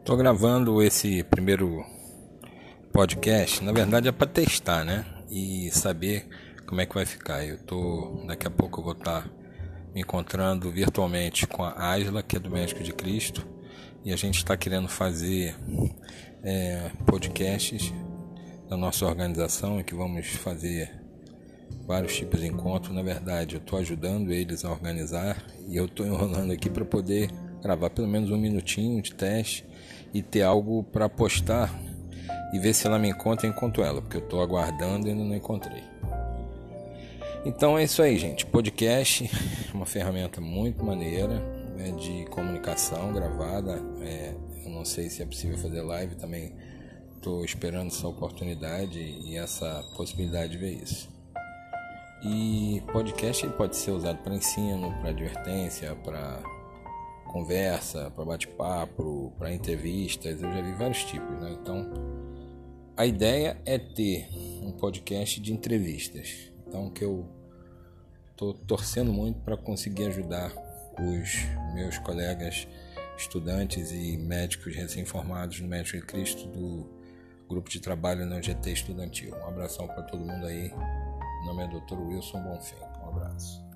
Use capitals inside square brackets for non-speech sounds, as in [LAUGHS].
Estou gravando esse primeiro podcast, na verdade é para testar, né? E saber como é que vai ficar. Eu tô, daqui a pouco eu vou estar tá me encontrando virtualmente com a Ágila, que é do Médico de Cristo, e a gente está querendo fazer é, podcasts da nossa organização, que vamos fazer vários tipos de encontros. Na verdade, eu estou ajudando eles a organizar e eu estou enrolando aqui para poder gravar pelo menos um minutinho de teste e ter algo para postar e ver se ela me encontra e encontro ela, porque eu estou aguardando e ainda não encontrei. Então é isso aí, gente. Podcast, [LAUGHS] uma ferramenta muito maneira né, de comunicação gravada. É, eu não sei se é possível fazer live também. Estou esperando essa oportunidade e essa possibilidade de ver isso. E podcast pode ser usado para ensino, para advertência, para conversa, para bate-papo, para entrevistas, eu já vi vários tipos, né? Então, a ideia é ter um podcast de entrevistas. Então, que eu estou torcendo muito para conseguir ajudar os meus colegas estudantes e médicos recém-formados no Médico de Cristo do grupo de trabalho na UGT Estudantil. Um abração para todo mundo aí. Meu nome é Dr. Wilson Bonfim. Um abraço.